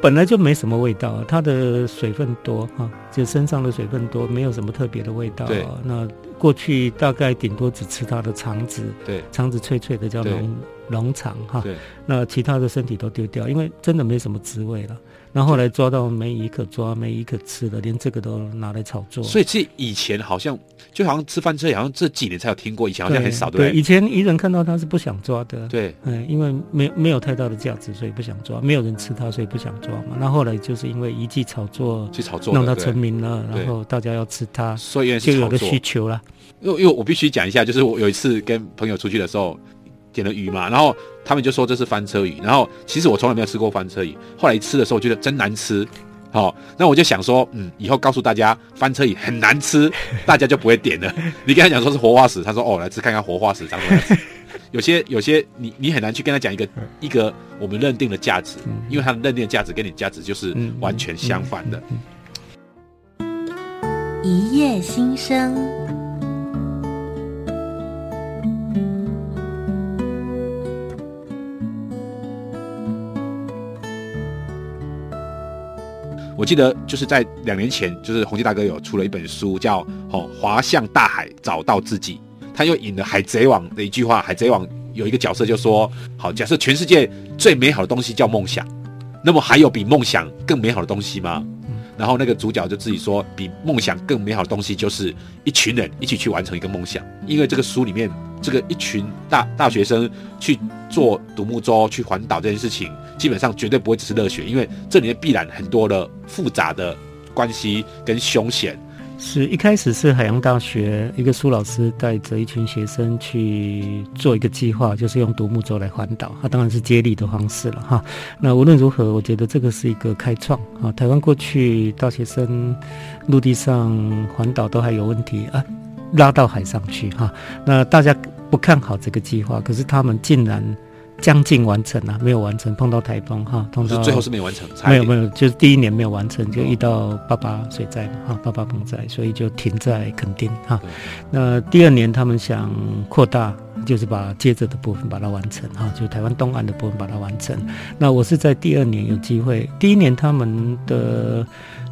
本来就没什么味道，它的水分多哈，就身上的水分多，没有什么特别的味道。对，那过去大概顶多只吃它的肠子，对，肠子脆脆的叫龙龙肠哈，对，那其他的身体都丢掉，因为真的没什么滋味了。然后后来抓到没一个抓，没一个吃的，连这个都拿来炒作。所以这以前好像就好像吃翻车，好像这几年才有听过，以前好像很少，对，以前渔人看到它是不想抓的，对，嗯，因为没没有太大的价值，所以不想抓，没有人吃它，所以不想抓嘛。那后来就是因为一记炒作，去炒作，让它成名了，然后大家要吃它，所以就有个需求了。因为因为我必须讲一下，就是我有一次跟朋友出去的时候。点了鱼嘛，然后他们就说这是翻车鱼，然后其实我从来没有吃过翻车鱼，后来吃的时候我觉得真难吃，好、哦，那我就想说，嗯，以后告诉大家翻车鱼很难吃，大家就不会点了。你跟他讲说是活化石，他说哦，来吃看看活化石长什么样子。有些有些你你很难去跟他讲一个一个我们认定的价值，因为他的认定的价值跟你价值就是完全相反的。一夜新生。记得就是在两年前，就是洪基大哥有出了一本书，叫《哦滑向大海找到自己》。他又引了《海贼王》的一句话，《海贼王》有一个角色就说：“好，假设全世界最美好的东西叫梦想，那么还有比梦想更美好的东西吗？”然后那个主角就自己说：“比梦想更美好的东西就是一群人一起去完成一个梦想。”因为这个书里面，这个一群大大学生去做独木舟去环岛这件事情。基本上绝对不会只是热血，因为这里面必然很多的复杂的关系跟凶险。是一开始是海洋大学一个苏老师带着一群学生去做一个计划，就是用独木舟来环岛，他当然是接力的方式了哈。那无论如何，我觉得这个是一个开创啊。台湾过去大学生陆地上环岛都还有问题啊，拉到海上去哈。那大家不看好这个计划，可是他们竟然。将近完成了，没有完成，碰到台风哈，碰到最后是没有完成，没有没有，就是第一年没有完成，就遇到八八水灾嘛哈，八八风灾，所以就停在垦丁哈。那第二年他们想扩大，就是把接着的部分把它完成哈，就台湾东岸的部分把它完成。那我是在第二年有机会，第一年他们的。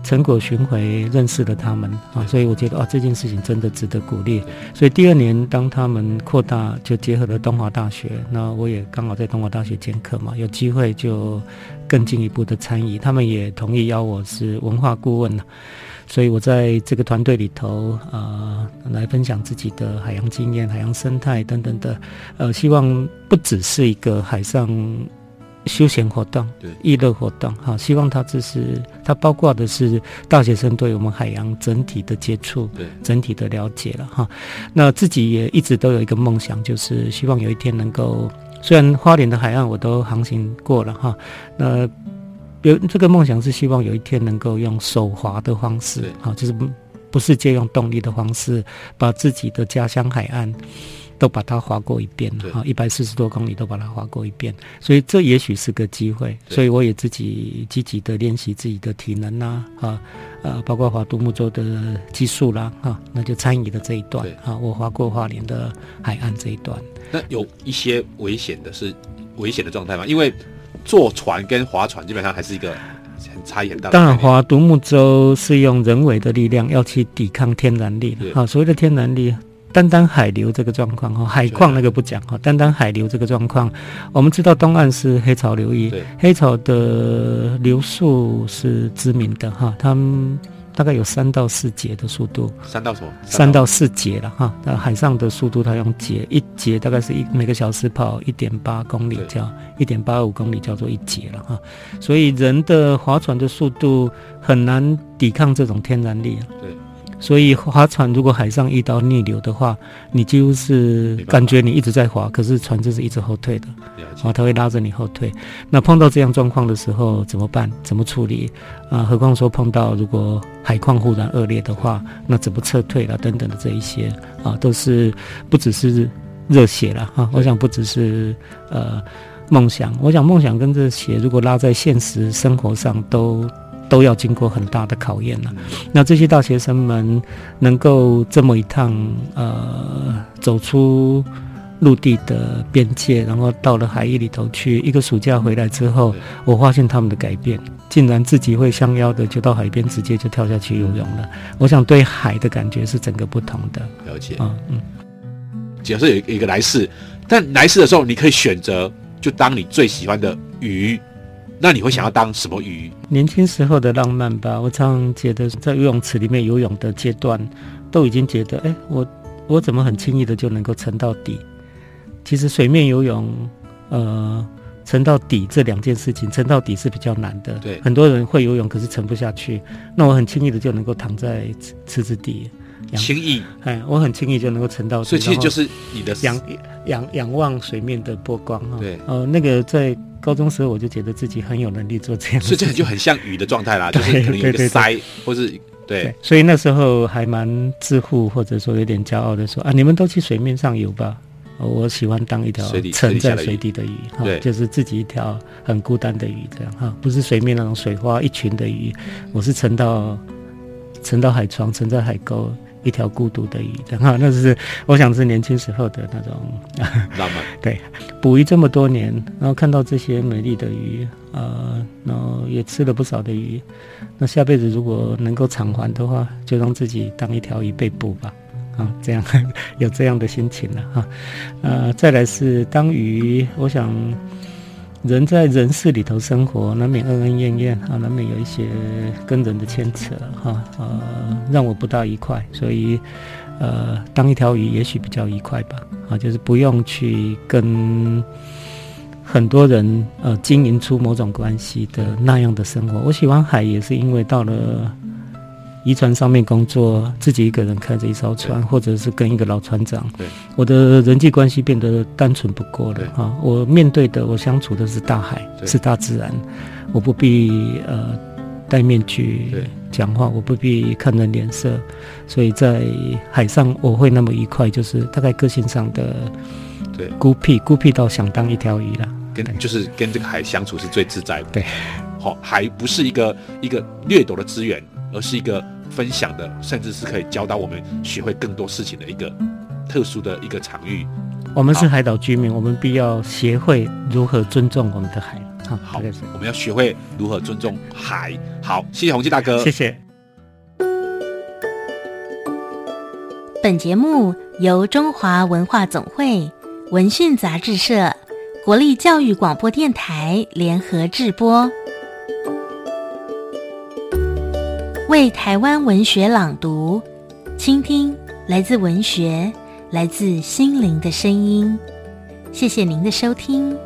成果巡回认识了他们啊，所以我觉得啊，这件事情真的值得鼓励。所以第二年当他们扩大，就结合了东华大学，那我也刚好在东华大学兼课嘛，有机会就更进一步的参与。他们也同意邀我是文化顾问，所以我在这个团队里头啊、来分享自己的海洋经验、海洋生态等等的，呃，希望不只是一个海上。休闲活动，对，娱乐活动，哈，希望它这是它包括的是大学生对我们海洋整体的接触，对，整体的了解了哈。那自己也一直都有一个梦想，就是希望有一天能够，虽然花莲的海岸我都航行过了哈，那有这个梦想是希望有一天能够用手滑的方式，哈，就是不不是借用动力的方式，把自己的家乡海岸。都把它划过一遍了哈，一百四十多公里都把它划过一遍，所以这也许是个机会，所以我也自己积极的练习自己的体能呐，啊，呃，包括划独木舟的技术啦，哈，那就参与了这一段，啊，我划过花莲的海岸这一段。那有一些危险的是危险的状态吗？因为坐船跟划船基本上还是一个很差异很大的。当然，划独木舟是用人为的力量要去抵抗天然力的，啊，所谓的天然力。单单海流这个状况哈，海况那个不讲哈，单单海流这个状况，我们知道东岸是黑潮流域，黑潮的流速是知名的哈，它们大概有三到四节的速度，三到什么？三到四节了哈。那海上的速度它用节，一节大概是一每个小时跑一点八公里叫一点八五公里叫做一节了哈，所以人的划船的速度很难抵抗这种天然力。对。所以划船，如果海上遇到逆流的话，你几乎是感觉你一直在划，可是船就是一直后退的，啊，它会拉着你后退。那碰到这样状况的时候怎么办？怎么处理？啊，何况说碰到如果海况忽然恶劣的话，那怎么撤退了？等等的这一些啊，都是不只是热血了哈。我想不只是呃梦想，我想梦想跟热血如果拉在现实生活上都。都要经过很大的考验了。那这些大学生们能够这么一趟，呃，走出陆地的边界，然后到了海域里头去，一个暑假回来之后，我发现他们的改变，竟然自己会相邀的就到海边直接就跳下去游泳了。我想对海的感觉是整个不同的。了解啊，嗯。假设有一个来世，但来世的时候你可以选择就当你最喜欢的鱼。那你会想要当什么鱼？年轻时候的浪漫吧。我常常觉得在游泳池里面游泳的阶段，都已经觉得，哎，我我怎么很轻易的就能够沉到底？其实水面游泳，呃，沉到底这两件事情，沉到底是比较难的。对，很多人会游泳，可是沉不下去。那我很轻易的就能够躺在池子底。轻易，哎，我很轻易就能够沉到水，所以其实就是你的仰仰仰望水面的波光啊。对，呃，那个在高中时候我就觉得自己很有能力做这样，所以这就很像鱼的状态啦，就是可能有一个鳃，或是对，对。所以那时候还蛮自负，或者说有点骄傲的说啊，你们都去水面上游吧，我喜欢当一条沉在水底的鱼，哈，就是自己一条很孤单的鱼这样哈，不是水面那种水花一群的鱼，我是沉到沉到海床，沉在海沟。一条孤独的鱼，然后那是我想是年轻时候的那种浪漫。对，捕鱼这么多年，然后看到这些美丽的鱼，呃，然后也吃了不少的鱼。那下辈子如果能够偿还的话，就让自己当一条鱼被捕吧。啊，这样 有这样的心情了哈。呃，再来是当鱼，我想。人在人世里头生活，难免恩恩怨怨啊，难免有一些跟人的牵扯哈，呃，让我不大愉快，所以，呃，当一条鱼也许比较愉快吧，啊，就是不用去跟很多人呃经营出某种关系的那样的生活。我喜欢海，也是因为到了。渔船上面工作，自己一个人开着一艘船，或者是跟一个老船长。对，我的人际关系变得单纯不过了啊！我面对的，我相处的是大海，是大自然，我不必呃戴面具讲话，我不必看人脸色，所以在海上我会那么愉快，就是大概个性上的对孤僻，孤僻到想当一条鱼了。跟就是跟这个海相处是最自在的。对，好，海不是一个一个掠夺的资源，而是一个。分享的，甚至是可以教导我们学会更多事情的一个特殊的一个场域。我们是海岛居民，我们必要学会如何尊重我们的海。好，好，我们要学会如何尊重海。好，谢谢洪基大哥，谢谢。本节目由中华文化总会、文讯杂志社、国立教育广播电台联合制播。为台湾文学朗读，倾听来自文学、来自心灵的声音。谢谢您的收听。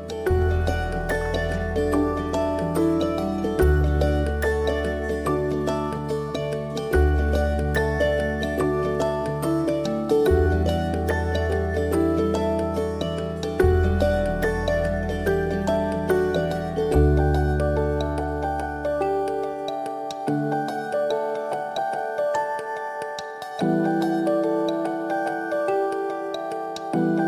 留